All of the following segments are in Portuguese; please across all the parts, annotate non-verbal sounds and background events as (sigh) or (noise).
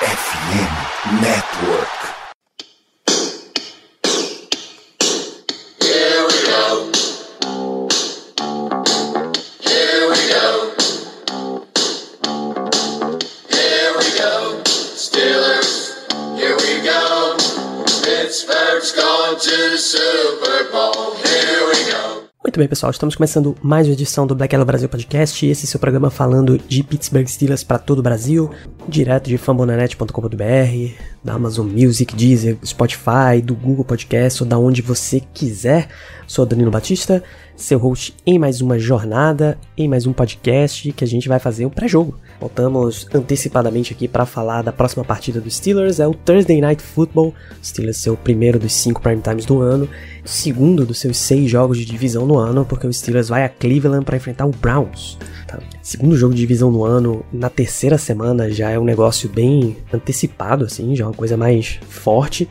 FM Network. Muito bem, pessoal, estamos começando mais uma edição do Black Yellow Brasil Podcast. Esse é o seu programa falando de Pittsburgh Steelers para todo o Brasil, direto de fambonanet.com.br, da Amazon Music, Deezer, Spotify, do Google Podcast ou da onde você quiser. Sou Danilo Batista, seu host em mais uma jornada, em mais um podcast que a gente vai fazer um pré-jogo. Voltamos antecipadamente aqui para falar da próxima partida dos Steelers, é o Thursday Night Football. Steelers seu primeiro dos cinco prime times do ano, segundo dos seus seis jogos de divisão no ano, porque o Steelers vai a Cleveland para enfrentar o Browns. Tá? Segundo jogo de divisão no ano, na terceira semana já é um negócio bem antecipado, assim, já é uma coisa mais forte.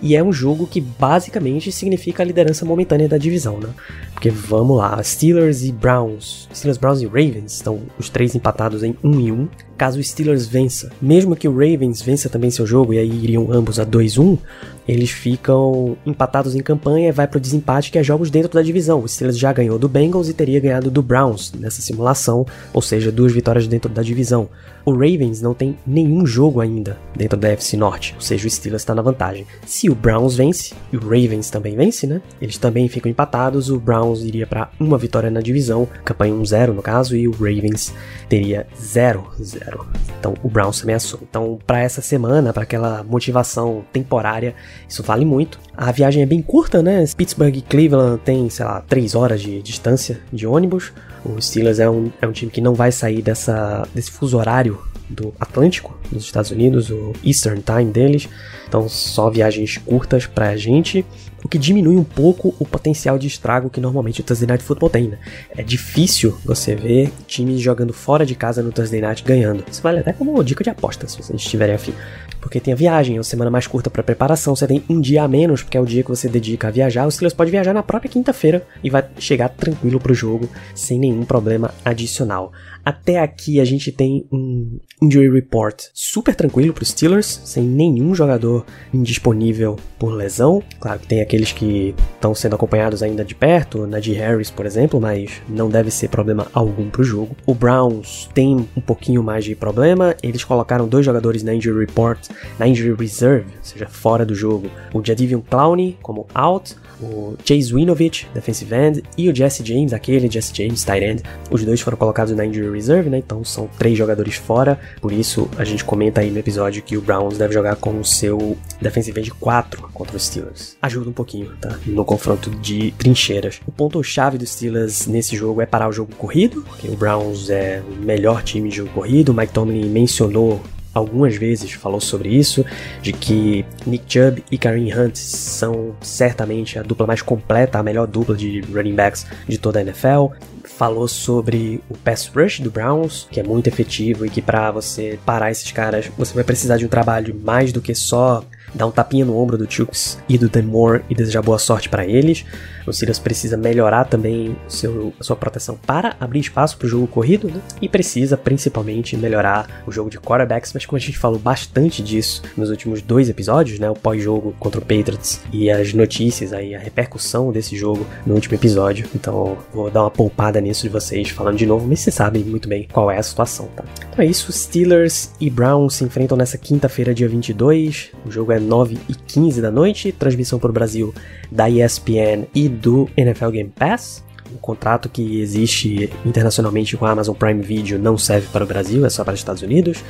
E é um jogo que basicamente significa a liderança momentânea da divisão, né? Porque vamos lá, Steelers e Browns, Steelers, Browns e Ravens estão os três empatados em 1 e 1. Caso o Steelers vença, mesmo que o Ravens vença também seu jogo e aí iriam ambos a 2-1, eles ficam empatados em campanha e vai pro desempate que é jogos dentro da divisão. O Steelers já ganhou do Bengals e teria ganhado do Browns nessa simulação, ou seja, duas vitórias dentro da divisão. O Ravens não tem nenhum jogo ainda dentro da FC Norte, ou seja, o Steelers está na vantagem. Se o Browns vence, e o Ravens também vence, né? Eles também ficam empatados, o Browns iria para uma vitória na divisão, campanha 1-0 no caso, e o Ravens teria 0-0. Então o Browns também assume. Então, para essa semana, para aquela motivação temporária, isso vale muito. A viagem é bem curta, né? Pittsburgh e Cleveland tem, sei lá, 3 horas de distância de ônibus. O Steelers é um, é um time que não vai sair dessa, desse fuso horário do Atlântico, dos Estados Unidos, o Eastern Time deles. Então, só viagens curtas pra gente, o que diminui um pouco o potencial de estrago que normalmente o Thursday Night Football tem, né? É difícil você ver times jogando fora de casa no Thursday Night ganhando. Isso vale até como dica de aposta, se vocês estiverem afim. Porque tem a viagem, é uma semana mais curta para preparação, você tem um dia a menos, porque é o dia que você dedica a viajar. O Steelers pode viajar na própria quinta-feira e vai chegar tranquilo pro jogo, sem nenhum problema adicional. Até aqui a gente tem um injury report super tranquilo para os Steelers, sem nenhum jogador indisponível por lesão. Claro que tem aqueles que estão sendo acompanhados ainda de perto, Najee Harris, por exemplo, mas não deve ser problema algum para o jogo. O Browns tem um pouquinho mais de problema, eles colocaram dois jogadores na injury report, na injury reserve, ou seja, fora do jogo. O Jadivion Clowney como out, o Chase Winovich, defensive end, e o Jesse James, aquele Jesse James, tight end. Os dois foram colocados na injury reserve, né? Então são três jogadores fora. Por isso a gente comenta aí no episódio que o Browns deve jogar com o seu defensive end 4 contra os Steelers. Ajuda um pouquinho, tá? No confronto de trincheiras. O ponto-chave dos Steelers nesse jogo é parar o jogo corrido, porque o Browns é o melhor time de jogo corrido. O Mike Tomlin mencionou algumas vezes falou sobre isso, de que Nick Chubb e Kareem Hunt são certamente a dupla mais completa, a melhor dupla de running backs de toda a NFL. Falou sobre o pass rush do Browns, que é muito efetivo e que para você parar esses caras, você vai precisar de um trabalho mais do que só dar um tapinha no ombro do Chooks e do Dan Moore e desejar boa sorte para eles. O Steelers precisa melhorar também seu, sua proteção para abrir espaço para o jogo corrido, né? E precisa principalmente melhorar o jogo de quarterbacks, mas como a gente falou bastante disso nos últimos dois episódios, né? O pós-jogo contra o Patriots e as notícias aí, a repercussão desse jogo no último episódio. Então vou dar uma poupada nisso de vocês falando de novo, mas vocês sabem muito bem qual é a situação, tá? Então é isso, Steelers e Browns se enfrentam nessa quinta-feira, dia 22. O jogo é 9 e 15 da noite, transmissão para o Brasil da ESPN e do NFL Game Pass. O contrato que existe internacionalmente com a Amazon Prime Video não serve para o Brasil, é só para os Estados Unidos.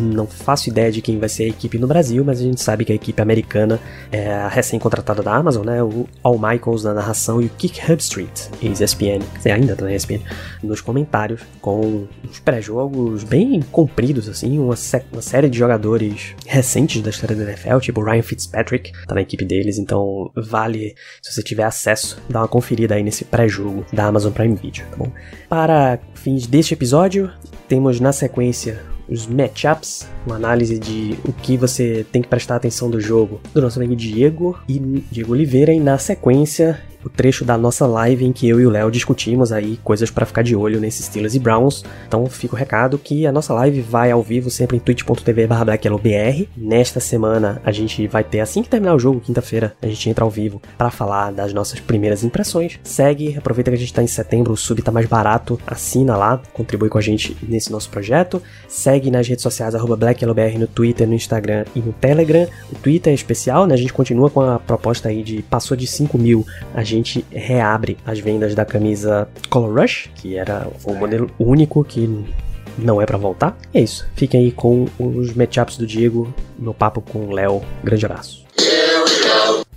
Não faço ideia de quem vai ser a equipe no Brasil, mas a gente sabe que a equipe americana é a recém-contratada da Amazon, né? O Al Michaels na narração e o Kick Hubstreet, ex-ESPN, ainda tá na ESPN, nos comentários, com uns pré-jogos bem compridos, assim, uma, uma, série de jogadores recentes da história da NFL, tipo Ryan Fitzpatrick, tá na equipe deles, então vale, se você tiver acesso, dar uma conferida aí nesse pré-jogo da Amazon Prime Video, tá bom? Para fins deste episódio, temos na sequência os matchups, uma análise de o que você tem que prestar atenção do jogo do nosso amigo Diego e Diego Oliveira e na sequência o trecho da nossa live em que eu e o Léo discutimos aí coisas para ficar de olho nesses Steelers e Browns. Então fica o recado que a nossa live vai ao vivo sempre em twitch.tv/blackyellowbr. Nesta semana a gente vai ter assim que terminar o jogo, quinta-feira, a gente entra ao vivo para falar das nossas primeiras impressões. Segue, aproveita que a gente tá em setembro, o sub tá mais barato, assina lá, contribui com a gente nesse nosso projeto. Segue nas redes sociais @blackyellowbr no Twitter, no Instagram e no Telegram. O Twitter é especial, né? A gente continua com a proposta aí de passou de 5 mil, a gente reabre as vendas da camisa Color Rush, que era o modelo único que não é para voltar. E é isso. Fiquem aí com os matchups do Diego no papo com o Léo. Grande abraço.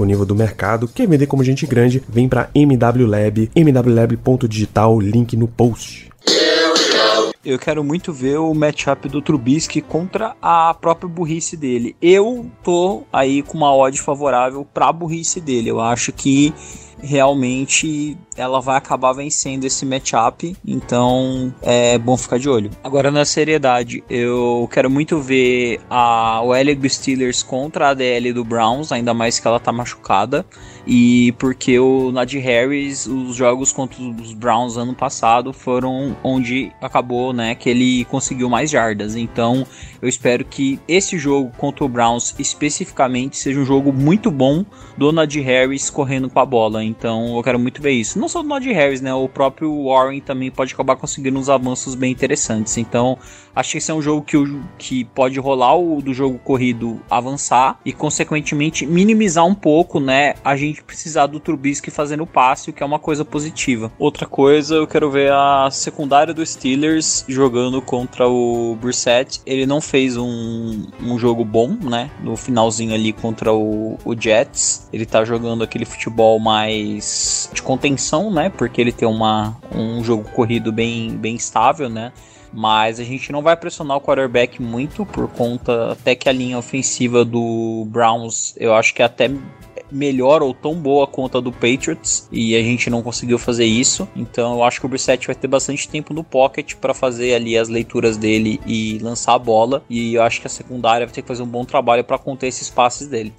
disponível do mercado. Quer vender como gente grande? Vem para MW Lab, mwlab.digital, link no post. Eu quero muito ver o matchup do Trubisky contra a própria burrice dele. Eu tô aí com uma odd favorável pra burrice dele. Eu acho que realmente ela vai acabar vencendo esse matchup, então é bom ficar de olho. Agora na seriedade, eu quero muito ver a o LA Steelers contra a DL do Browns, ainda mais que ela tá machucada, e porque o Najee Harris, os jogos contra os Browns ano passado foram onde acabou, né, que ele conseguiu mais jardas. Então, eu espero que esse jogo contra o Browns especificamente seja um jogo muito bom do Najee Harris correndo com a bola. Então, eu quero muito ver isso. Não só do Najee Harris, né? O próprio Warren também pode acabar conseguindo uns avanços bem interessantes. Então, acho que esse é um jogo que, que pode rolar o do jogo corrido avançar e, consequentemente, minimizar um pouco, né? A gente precisar do Trubisky fazendo passe, o que é uma coisa positiva. Outra coisa, eu quero ver a secundária do Steelers jogando contra o Brissett. Ele não fez um, um jogo bom, né? No finalzinho ali contra o, o Jets. Ele tá jogando aquele futebol mais de contenção, né? Porque ele tem uma, um jogo corrido bem, bem estável, né? mas a gente não vai pressionar o quarterback muito por conta até que a linha ofensiva do Browns eu acho que é até melhor ou tão boa quanto a do Patriots e a gente não conseguiu fazer isso. Então eu acho que o Brissett vai ter bastante tempo no pocket para fazer ali as leituras dele e lançar a bola. E eu acho que a secundária vai ter que fazer um bom trabalho para conter esses passes dele.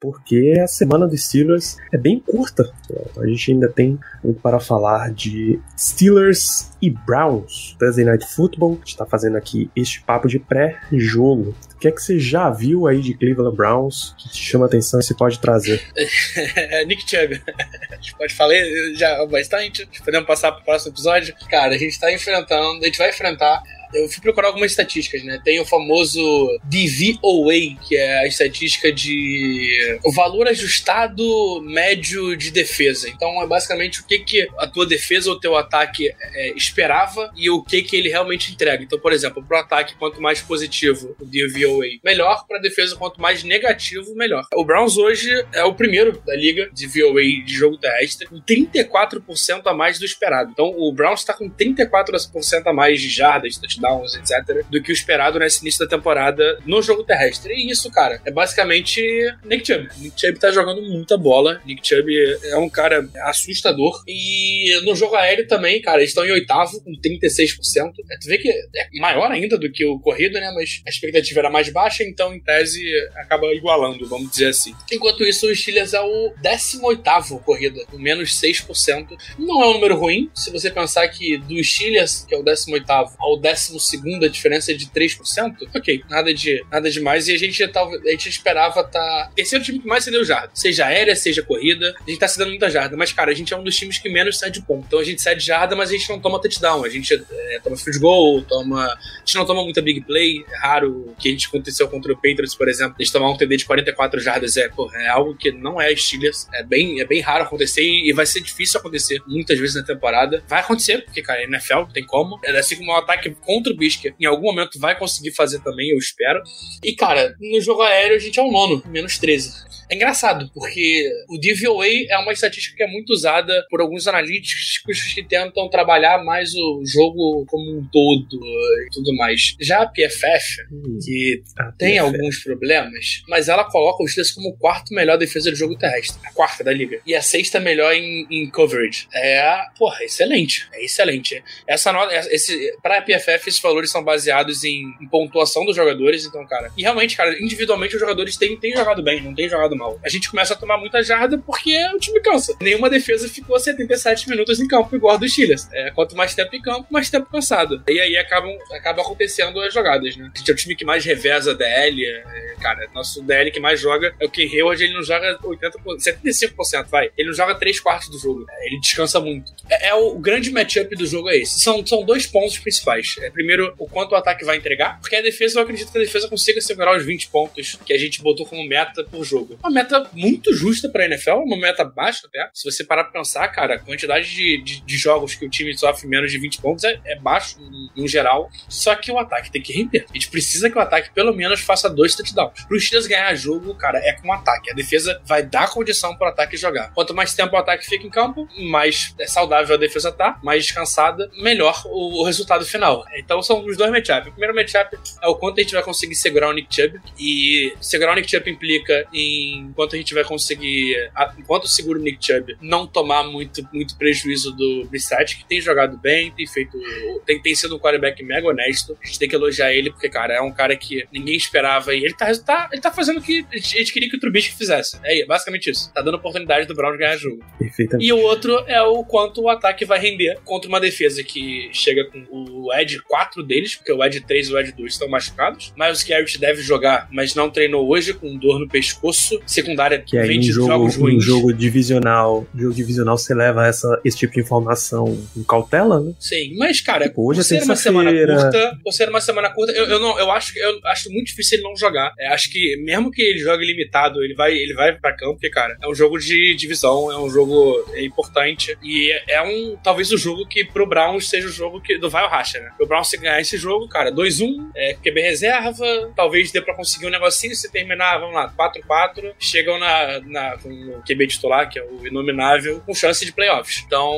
Porque a semana dos Steelers é bem curta. A gente ainda tem muito para falar de Steelers e Browns. Thursday Night Football. Está fazendo aqui este papo de pré-jogo. O que é que você já viu aí de Cleveland Browns que te chama atenção e você pode trazer? (laughs) Nick Chubb. A gente pode falar já bastante. Podemos passar para o próximo episódio. Cara, a gente está enfrentando, a gente vai enfrentar eu fui procurar algumas estatísticas, né? Tem o famoso DVOA, que é a estatística de o valor ajustado médio de defesa. Então é basicamente o que, que a tua defesa ou teu ataque é, esperava e o que, que ele realmente entrega. Então, por exemplo, para o ataque, quanto mais positivo o DVOA, melhor. Para a defesa, quanto mais negativo, melhor. O Browns hoje é o primeiro da liga de VOA de jogo terrestre, com 34% a mais do esperado. Então, o Browns está com 34% a mais de jardas, touchdowns, etc., do que o esperado nesse início da temporada no jogo terrestre. E isso, cara, é basicamente Nick Chubb. Nick Chubb tá jogando muita bola. Nick Chubb é um cara assustador. E no jogo aéreo também, cara, eles estão em oitavo, com 36%. É, tu vê que é maior ainda do que o corrido, né? Mas a expectativa era mais baixa, então, em tese, acaba igualando, vamos dizer assim. Enquanto isso, o Steelers é o 18 corrida, com menos 6%. Não é um número ruim, se você pensar que do Steelers, que é o 18 ao 10 décimo segundo a diferença é de 3%. Ok, nada de nada demais. E a gente, tava, a gente esperava estar. Tá... Terceiro time que mais cedeu jarda. Seja aérea, seja corrida. A gente tá cedendo muita jarda. Mas, cara, a gente é um dos times que menos cede ponto. Então a gente cede jarda, mas a gente não toma touchdown. A gente é, toma field goal, toma. A gente não toma muita big play. É raro que a gente aconteceu contra o Patriots, por exemplo. A gente tomar um TD de 44 jardas é, pô, é algo que não é Steelers. É bem, é bem raro acontecer e vai ser difícil acontecer muitas vezes na temporada. Vai acontecer, porque, cara, NFL não tem como. É assim como um ataque contra o Bisque em algum momento vai conseguir fazer também, eu espero. E, cara, no jogo aéreo a gente é o nono, menos 13. É engraçado, porque o DVOA é uma estatística que é muito usada por alguns analíticos que tentam trabalhar mais o jogo como um todo e tudo mais. Já a PFF, hum, que a tem PFF. alguns problemas, mas ela coloca os Steelers como o quarto melhor defesa do jogo terrestre. A quarta da liga. E a sexta melhor em, em coverage. É, porra, excelente. É excelente. Essa nota, esse, pra PFF, esses valores são baseados em, em pontuação dos jogadores, então, cara. E realmente, cara, individualmente os jogadores têm, têm jogado bem, não têm jogado mal. A gente começa a tomar muita jarda porque o time cansa. Nenhuma defesa ficou 77 minutos em campo igual a dos Steelers. É, quanto mais tempo em campo, mais tempo cansado. E aí acabam, acaba acontecendo as jogadas, né? A gente é o time que mais reveza a DL. É, cara, nosso DL que mais joga é o que Hayward, ele não joga 80%, 75%, vai. Ele não joga 3 quartos do jogo. É, ele descansa muito. É, é o, o, grande matchup do jogo é esse. São, são dois pontos principais. É, primeiro, o quanto o ataque vai entregar, porque a defesa, eu acredito que a defesa consiga segurar os 20 pontos que a gente botou como meta por jogo. Uma meta muito justa pra NFL, uma meta baixa até. Se você parar pra pensar, cara, a quantidade de, de, de jogos que o time sofre menos de 20 pontos é, é baixo em, geral. Só que o ataque tem que render. A gente precisa que o ataque pelo menos faça dois touchdowns. Pro Steelers ganhar jogo, cara, é com o ataque. A defesa vai dar condição pro ataque jogar. Quanto mais tempo o ataque fica em campo, mais é saudável a defesa tá, mais descansada, melhor o, o resultado final. Então são os dois matchups. O primeiro matchup é o quanto a gente vai conseguir segurar o Nick Chubb. E segurar o Nick Chubb implica em quanto a gente vai conseguir, enquanto segura o Nick Chubb, não tomar muito, muito prejuízo do Brissett, que tem jogado bem, tem feito. Tem, tem sido um quarterback mega honesto. A gente tem que elogiar ele, porque, cara, é um cara que ninguém esperava e ele tá, tá, ele tá fazendo o que a gente queria que o Trubisky fizesse. É basicamente isso. Tá dando oportunidade do Brown ganhar jogo. Perfeitamente. E o outro é o quanto o ataque vai render contra uma defesa que chega com o Ed 4 deles, porque o Ed 3 e o Ed 2 estão machucados. Miles Garrett deve jogar, mas não treinou hoje, com dor no pescoço. Secundária que aí, em jogo, jogos ruins. Um jogo divisional, jogo divisional você leva essa, esse tipo de informação com cautela, né? Sim, mas cara, tipo, hoje por é ser uma semana curta, por ser uma semana curta, eu, eu, não, eu acho eu acho muito difícil ele não jogar. É, acho que mesmo que ele jogue limitado, ele vai, ele vai para campo, porque cara, é um jogo de divisão, é um jogo importante e é um talvez o jogo que pro Browns seja o jogo que do vai ao racha, né? O Browns se ganhar esse jogo, cara, 2-1, é QB reserva, talvez dê para conseguir um negocinho se terminar, vamos lá, 4-4, chegam na, na com o QB titular, que é o inominável, com chance de playoffs. Então,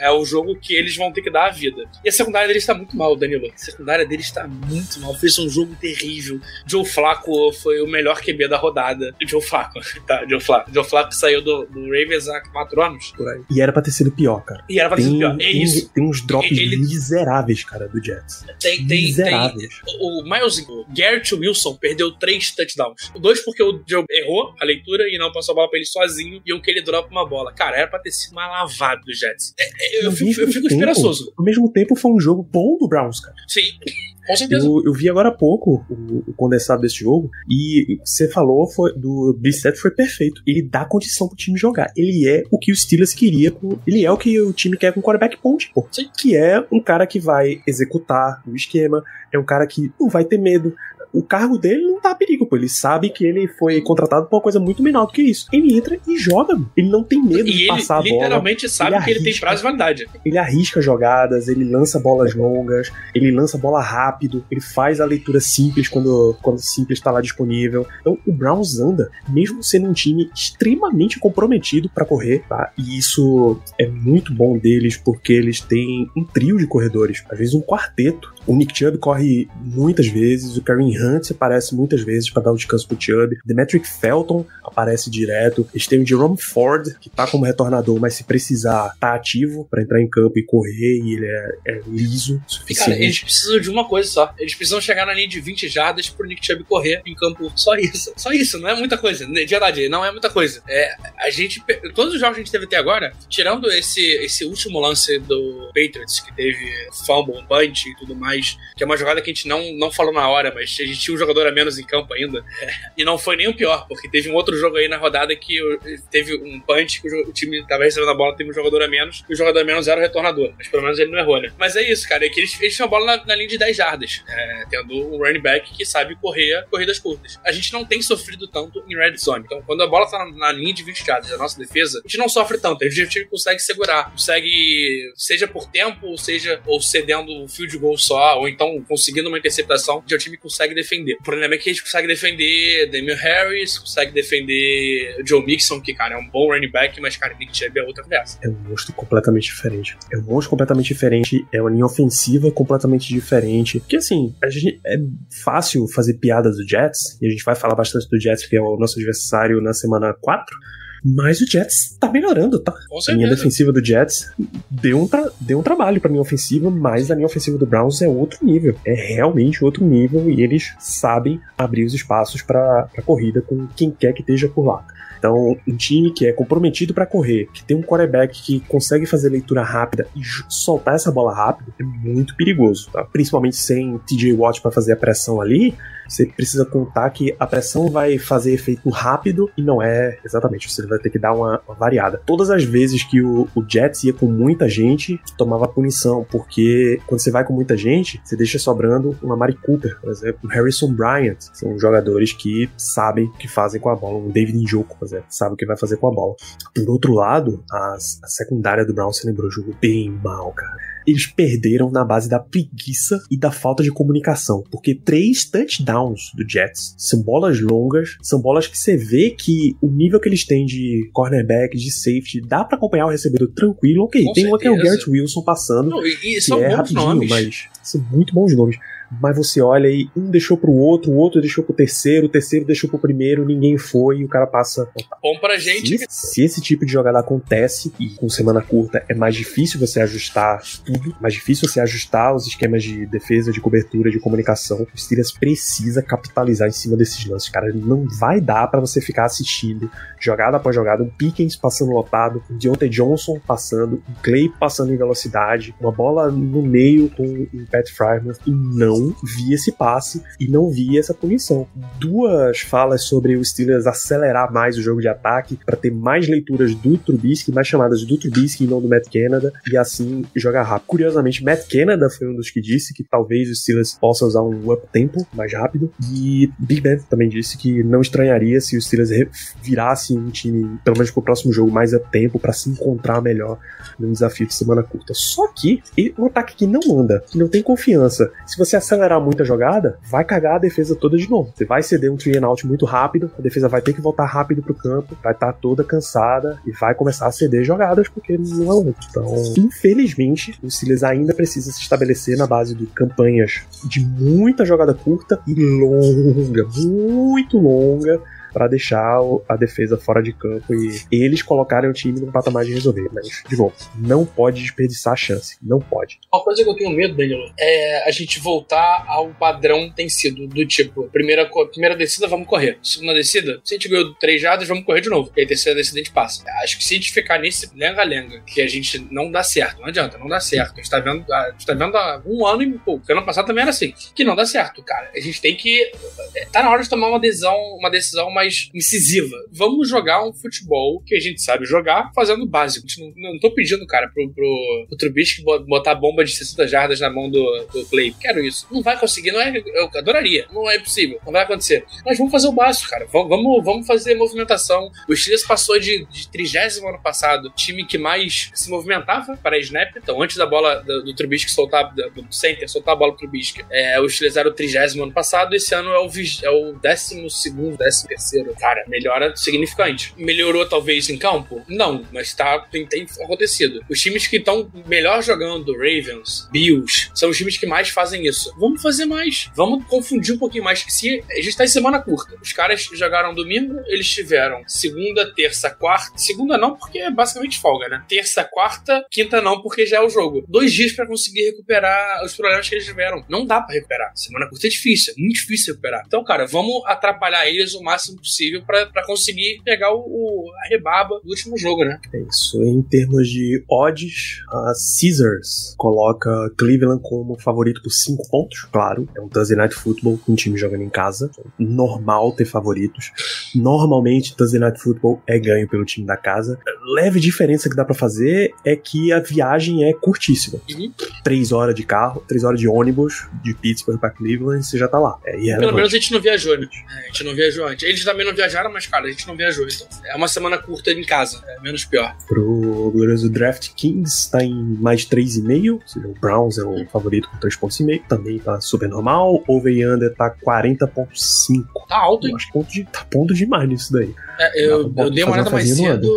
é o jogo que eles vão ter que dar a vida. E a secundária deles está muito mal, Danilo. A secundária deles está muito mal. Fez um jogo terrível. Joe Flacco foi o melhor QB da rodada. Joe Flacco, (laughs) tá? Joe Flacco. Joe Flacco saiu do, do Ravens há quatro anos. Por aí. E era pra ter sido pior, cara. E era pra ter sido pior. É tem, isso. Tem uns drops ele... miseráveis, cara, do Jets. Tem, tem, miseráveis. Tem. O Miles, o Garrett Wilson perdeu três touchdowns. Dois porque o Joe errou a leitura e não passou a bola pra ele sozinho e um que ele dropa uma bola. Cara, era pra ter sido uma lavada do Jets. É, é, eu, fico, eu fico tempo, esperançoso. Ao mesmo tempo, foi um jogo bom do Browns, cara. Sim. Com certeza. Eu, eu vi agora há pouco o, o, condensado desse jogo e você falou foi, do Brissett foi perfeito. Ele dá condição pro time jogar. Ele é o que o Steelers queria. Ele é o que o time quer com o quarterback ponte, pô. Sim. Que é um cara que vai executar o esquema, é um cara que não vai ter medo o cargo dele não tá a perigo, pô. Ele sabe que ele foi contratado por uma coisa muito menor do que isso. Ele entra e joga, mano. Ele não tem medo e de passar a bola. Ele literalmente sabe ele que ele tem prazo de validade. Ele arrisca jogadas, ele lança bolas longas, ele lança bola rápido, ele faz a leitura simples quando, quando simples tá lá disponível. Então o Browns anda, mesmo sendo um time extremamente comprometido para correr, tá? E isso é muito bom deles porque eles têm um trio de corredores, às vezes um quarteto. O Nick Chubb corre muitas vezes, o Kareem Hunt aparece muitas vezes para dar um descanso pro Chubb. Demetric Felton aparece direto. Eles têm o Jerome Ford, que tá como retornador, mas se precisar, tá ativo para entrar em campo e correr, e ele é, é liso o suficiente. Cara, eles precisam de uma coisa só. Eles precisam chegar na linha de 20 jardas pro Nick Chubb correr em campo. Só isso. Só isso, não é muita coisa. De verdade, não é muita coisa. É, a gente. Todos os jogos que a gente teve até agora, tirando esse, esse último lance do Patriots, que teve fumble, punch e tudo mais, que é uma jogada que a gente não, não falou na hora, mas a gente tinha um jogador a menos em campo ainda. E não foi nem o pior, porque teve um outro jogo aí na rodada que teve um punch que o, time tava recebendo a bola, teve um jogador a menos, e o jogador a menos era o retornador. Mas pelo menos ele não errou, né? Mas é isso, cara. É que eles, eles tinham a bola na, na linha de 10 jardas, é, tendo um running back que sabe correr corridas curtas. A gente não tem sofrido tanto em red zone. Então, quando a bola tá na, na linha de 20 jardas da nossa defesa, a gente não sofre tanto. A gente consegue segurar, consegue, seja por tempo, ou seja, ou cedendo o field goal só, ou então conseguindo uma interceptação, o time consegue defender. O problema é que a gente consegue defender Damian Harris, consegue defender Joe Mixon, que, cara, é um bom running back, mas, cara, Nick Chubb é outra conversa. É um monstro completamente diferente. É um monstro completamente diferente, é uma linha ofensiva completamente diferente. Porque, assim, a gente, é fácil fazer piadas do Jets, e a gente vai falar bastante do Jets, que é o nosso adversário na semana 4, mas o Jets tá melhorando, tá? Com A linha defensiva do Jets deu um, tra- deu um trabalho pra linha ofensiva, mas a linha ofensiva do Browns é outro nível. É realmente outro nível e eles sabem abrir os espaços pra pra corrida com quem quer que esteja por lá. Então, um time que é comprometido pra correr, que tem um quarterback que consegue fazer leitura rápida e soltar essa bola rápido, é muito perigoso, tá? Principalmente sem TJ Watt pra fazer a pressão ali, você precisa contar que a pressão vai fazer efeito rápido e não é exatamente. Você vai ter que dar uma, variada. Todas as vezes que o, o Jets ia com muita gente, tomava punição, porque quando você vai com muita gente, você deixa sobrando uma Mari Cooper, por exemplo, um Harrison Bryant. São jogadores que sabem o que fazem com a bola. Um David Njoku, por exemplo, sabe o que vai fazer com a bola. Por outro lado, a, a secundária do Brown se lembrou, jogou bem mal, cara eles perderam na base da preguiça e da falta de comunicação. Porque três touchdowns do Jets são bolas longas, são bolas que você vê que o nível que eles têm de cornerback, de safety, dá pra acompanhar o recebedor tranquilo. Ok, Com tem um que é o. Garrett Wilson passando, Não, e, e são é bons rapidinho, nomes. mas são muito bons nomes. Mas você olha aí, um deixou pro outro, o outro deixou pro terceiro, o terceiro deixou pro primeiro, ninguém foi, e o cara passa. Bom pra gente. Se, se esse tipo de jogada acontece e com semana curta é mais difícil você ajustar tudo, mais difícil você ajustar os esquemas de defesa, de cobertura, de comunicação, o Steelers precisa capitalizar em cima desses lances, cara. Não vai dar pra você ficar assistindo jogada após jogada, um Pickens passando lotado, um Deontay Johnson passando, um Clay passando em velocidade, uma bola no meio com um Pat Fryman e não vi esse passe e não vi essa punição. Duas falas sobre o Steelers acelerar mais o jogo de ataque para ter mais leituras do Trubisky, mais chamadas do Trubisky e não do Matt Canada e assim jogar rápido. Curiosamente, Matt Canada foi um dos que disse que talvez o Steelers possa usar um up tempo mais rápido e Big Ben também disse que não estranharia se o Steelers virasse um time, pelo menos pro próximo jogo, mais up tempo para se encontrar melhor num desafio de semana curta. Só que um ataque que não anda, que não tem confiança. Se você acelerar muito a jogada, vai cagar a defesa toda de novo. Você vai ceder um three and out muito rápido, a defesa vai ter que voltar rápido pro campo, vai estar toda cansada e vai começar a ceder jogadas porque não anda. Então, infelizmente, o Steelers ainda precisa se estabelecer na base de campanhas de muita jogada curta e longa, muito longa para deixar a defesa fora de campo e eles colocarem o time num patamar de resolver. Mas, de novo, não pode desperdiçar a chance. Não pode. Uma coisa que eu tenho medo, Danilo, é a gente voltar ao padrão tem sido, do tipo, primeira, primeira descida, vamos correr. Segunda descida, se a gente ganhou três jardas, vamos correr de novo. E aí, terceira descida, a gente passa. Acho que se a gente ficar nesse lenga-lenga, que a gente não dá certo, não adianta, não dá certo. A gente tá vendo, a gente tá vendo há um ano e pouco, ano passado também era assim, que não dá certo, cara. A gente tem que. Tá na hora de tomar uma decisão, uma decisão mais incisiva. Vamos jogar um futebol que a gente sabe jogar fazendo básico. Não, não tô pedindo, cara, pro, pro, pro Trubisky bo- botar bomba de 60 jardas na mão do, do Clay. Quero isso. Não vai conseguir, não é. Eu adoraria. Não é possível. Não vai acontecer. Mas vamos fazer o básico, cara. Vamos, vamos, fazer movimentação. O Steelers passou de, de 30 ano passado, time que mais se movimentava para a snap. Então, antes da bola do, do Trubisky soltar, do, center, soltar a bola pro Trubisky, é, o Steelers era o 30 ano passado. Esse ano é o, é o 12 segundo, 13 Cara, melhora significante. Melhorou talvez em campo? Não, mas tá, tem, tem acontecido. Os times que estão melhor jogando, Ravens, Bills, são os times que mais fazem isso. Vamos fazer mais. Vamos confundir um pouquinho mais. Se a gente tá em semana curta, os caras jogaram domingo, eles tiveram segunda, terça, quarta. Segunda não, porque é basicamente folga, né? Terça, quarta, quinta não, porque já é o jogo. Dois dias para conseguir recuperar os problemas que eles tiveram. Não dá para recuperar. Semana curta é difícil, é muito difícil recuperar. Então, cara, vamos atrapalhar eles o máximo possível para conseguir pegar o, o, a rebaba do último jogo, né? É isso. Em termos de odds, a Caesars coloca Cleveland como favorito por 5 pontos. Claro, é um Thursday Night Football com um time jogando em casa. Normal ter favoritos. Normalmente, Thursday Night Football é ganho pelo time da casa. Leve diferença que dá para fazer é que a viagem é curtíssima. Uhum. Três horas de carro, três horas de ônibus de Pittsburgh pra Cleveland, você já tá lá. É, e é Pelo menos a gente não viajou, né? É, a gente não viajou antes. Eles também não viajaram, mas, cara, a gente não viajou. Então, é uma semana curta em casa. É menos pior. Pro glorioso Draft Kings tá em mais de 3,5, ou seja, o Browns é o favorito com 3,5 pontos, e meio, também tá super normal. Over e under tá 40,5. Tá alto, hein? Acho ponto de, tá ponto demais nisso daí. É, eu, eu dei uma olhada mais cedo.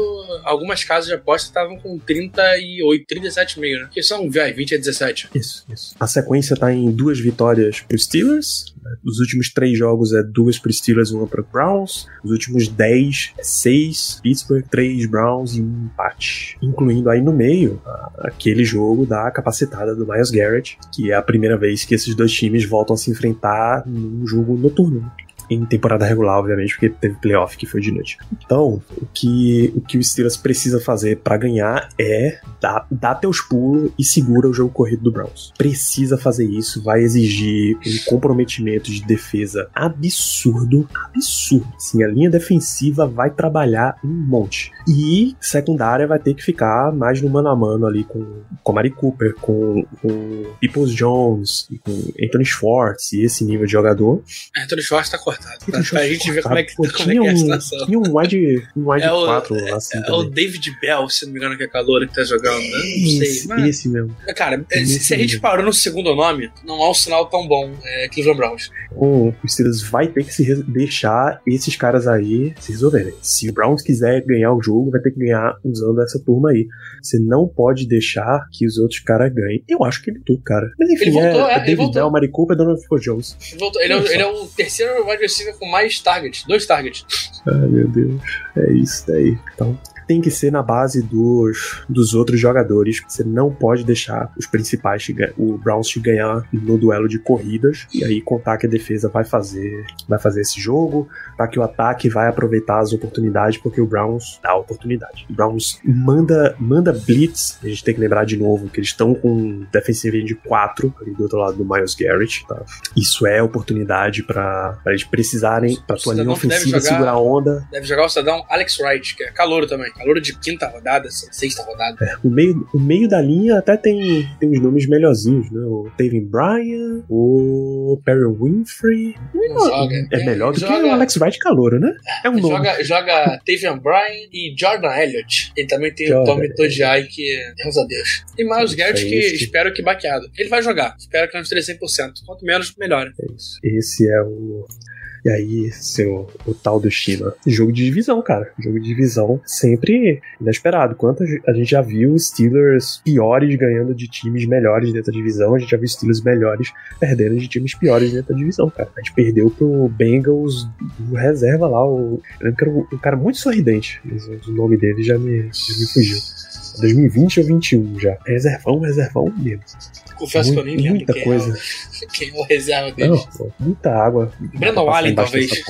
Algumas casas de aposta estavam com 38, 37,5, né? Que são, vai, 20 a 17. Isso, isso. A sequência tá em duas vitórias pro Steelers. Os últimos três jogos é duas pro Steelers e uma pro Browns. Os últimos dez é seis Pittsburgh, três Browns e um empate. Incluindo aí no meio aquele jogo da capacitada do Miles Garrett, que é a primeira vez que esses dois times voltam a se enfrentar num jogo noturno. Em temporada regular, obviamente, porque teve playoff que foi de noite. Então, o que o, que o Steelers precisa fazer pra ganhar é dar, dar teus pulos e segura o jogo corrido do Browns. Precisa fazer isso, vai exigir um comprometimento de defesa absurdo, absurdo. Sim, a linha defensiva vai trabalhar um monte. E secundária vai ter que ficar mais no mano a mano ali com com Mari Cooper, com, com Peoples Jones, com Anthony Schwartz e esse nível de jogador. Anthony Schwartz tá cortado. Pra, Anthony pra gente ver como é que, Pô, como é, que é a situação. um, tinha um wide, um wide É o- 4 assim É o também. David Bell, se não me engano, que é calor que tá jogando. Né? Não sei. Esse, Mas, esse mesmo. cara, se, Esse se a gente mesmo. parou no segundo nome, não há um sinal tão bom. É Cleveland Browns. O Steelers vai ter que se deixar esses caras aí se resolverem. Se o Browns quiser ganhar o jogo, vai ter que ganhar usando essa turma aí. Você não pode deixar que os outros caras ganhem. Eu acho que ele tudo, cara. Mas enfim, Ele voltou, é, é, é David. Bell, Mari Cooper, Donovan Jones. Ele, voltou. Ele, é, o- ele é o terceiro wide receiver com mais targets. Dois targets. Ai, meu Deus. É isso daí. Então, tem que ser na base dos, dos outros jogadores. Você não pode deixar os principais, o Browns te ganhar no duelo de corridas. E aí contar que a defesa vai fazer, vai fazer esse jogo, tá? Que o ataque vai aproveitar as oportunidades, porque o Browns dá oportunidade. O Browns manda, manda blitz. A gente tem que lembrar de novo que eles estão com defensive de 4 ali do outro lado do Miles Garrett. Tá? Isso é oportunidade para eles precisarem, pra tua linha ofensiva jogar- segurar a onda. Deve jogar o cidadão Alex Wright, que é calouro também. Calouro de quinta rodada, sexta rodada. O meio, o meio da linha até tem, tem uns nomes melhorzinhos, né? O Taven Bryan, o Perry Winfrey. Joga. É melhor do que joga, o Alex Wright Calouro, né? É um nome. Joga, joga Tavian Bryan e Jordan Elliott. Ele também tem Jordan o Tommy Todiai, que Deus a Deus. E Miles Garrett, que espero que baqueado. Ele vai jogar. Espero que não esteja 100%. Quanto menos, melhor. É isso. Esse é o. E aí, seu, o tal do China. Jogo de divisão, cara. Jogo de divisão sempre inesperado. Quanto a ge- a gente já viu Steelers piores ganhando de times melhores dentro da divisão, a gente já viu Steelers melhores perdendo de times piores dentro da divisão, cara. A gente perdeu pro Bengals do reserva lá. O, eu lembro que era um, um cara muito sorridente. mas O nome dele já me, já me fugiu. 2020 ou 21 já. Reservão, reservão mesmo. Confesso que eu nem lembro Muita quem, coisa. É o, (laughs) quem é o reserva dele. Não, pô, muita água. Brandon Pra passar Allen, talvez.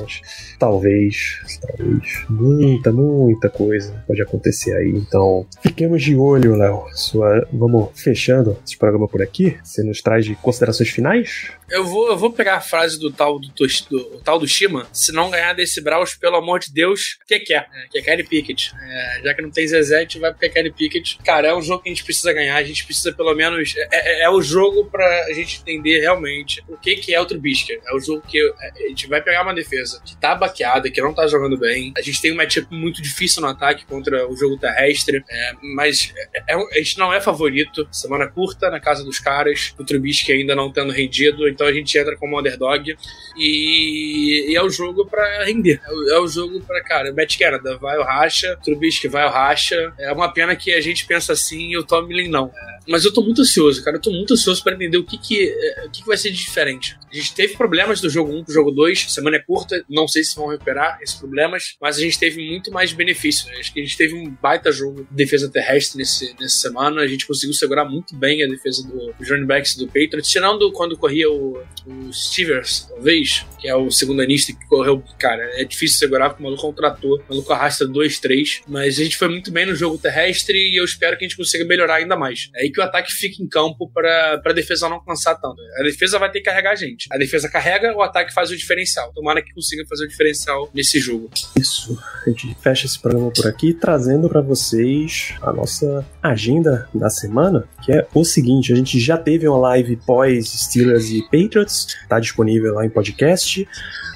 Talvez, talvez. Muita, muita coisa pode acontecer aí. Então, fiquemos de olho, Léo. Sua... Vamos fechando esse programa por aqui. Você nos traz de considerações finais? Eu vou, eu vou pegar a frase do tal do, do, tal do Shima. Se não ganhar desse Braus, pelo amor de Deus, que que é? Que é Kenny Pickett. É, já que não tem Zezé, a gente vai pro Kenny Pickett. Cara, é um jogo que a gente precisa ganhar. A gente precisa, pelo menos. É, é- é o jogo pra gente entender realmente o que que é o Trubisky. É o jogo que é, a gente vai pegar uma defesa que tá baqueada, que não tá jogando bem. A gente tem um matchup muito difícil no ataque contra o jogo terrestre. É, mas é- a gente não é favorito. Semana curta na casa dos caras. O Trubisky ainda não tendo rendido. Então a gente entra como underdog. E, e é o jogo pra render. É o, é o jogo pra, cara, Matt Canada vai o racha, Trubisky vai o racha. É uma pena que a gente pensa assim e o Tomlin não. Mas eu tô muito ansioso, cara. Eu tô muito ansioso para entender o que que, o que que vai ser de diferente. A gente teve problemas do jogo 1 pro jogo 2, semana é curta, não sei se vão recuperar esses problemas, mas a gente teve muito mais benefício. Né? Acho que a gente teve um baita jogo de defesa terrestre nesse, nessa semana. A gente conseguiu segurar muito bem a defesa do, running backs do Patriots, tirando quando corria o, o Stevers, talvez, que é o segundo anista que correu. Cara, é difícil segurar porque o maluco contratou. O maluco arrasta 2, 3. Mas a gente foi muito bem no jogo terrestre e eu espero que a gente consiga melhorar ainda mais. É aí que o ataque fica em campo para a defesa não cansar tanto. A defesa vai ter que carregar a gente. A defesa carrega, o ataque faz o diferencial. Tomara que consiga fazer o diferencial nesse jogo. Isso. A gente fecha esse programa por aqui trazendo para vocês a nossa agenda da semana, que é o seguinte: a gente já teve uma live pós Steelers e Patriots, tá disponível lá em podcast.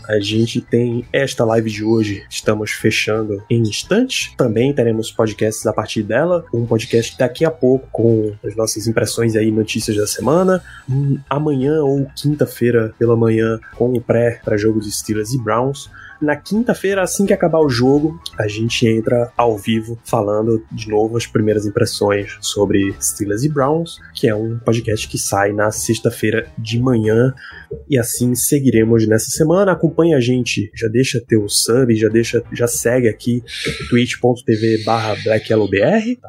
A gente tem esta live de hoje, estamos fechando em instantes. Também teremos podcasts a partir dela. Um podcast daqui a pouco com as nossas impressões aí, notícias da semana. Um, amanhã ou quinta-feira pela manhã com o pré para jogo de Steelers e Browns. Na quinta-feira, assim que acabar o jogo, a gente entra ao vivo falando de novo as primeiras impressões sobre Steelers e Browns, que é um podcast que sai na sexta-feira de manhã. E assim seguiremos nessa semana. Acompanhe a gente, já deixa teu sub, já deixa, já segue aqui twitch.tv barra.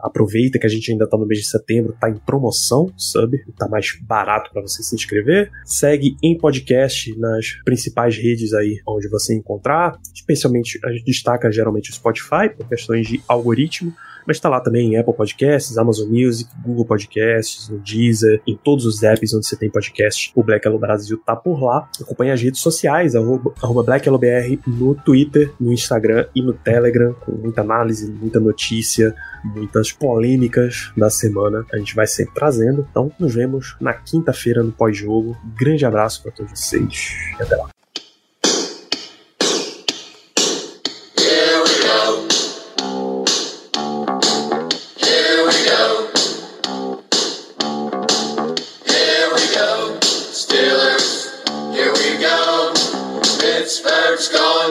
Aproveita que a gente ainda tá no mês de setembro, tá em promoção, sub, tá mais barato para você se inscrever. Segue em podcast nas principais redes aí onde você encontrar especialmente a gente destaca geralmente o Spotify por questões de algoritmo, mas está lá também em Apple Podcasts, Amazon Music, Google Podcasts, no Deezer, em todos os apps onde você tem podcast, o Black Hello Brasil tá por lá. Acompanhe as redes sociais, arroba, arroba BlackYellowBR no Twitter, no Instagram e no Telegram, com muita análise, muita notícia, muitas polêmicas da semana. A gente vai sempre trazendo. Então, nos vemos na quinta-feira no pós-jogo. Grande abraço para todos vocês e até lá.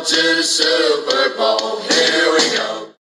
to the Super Bowl.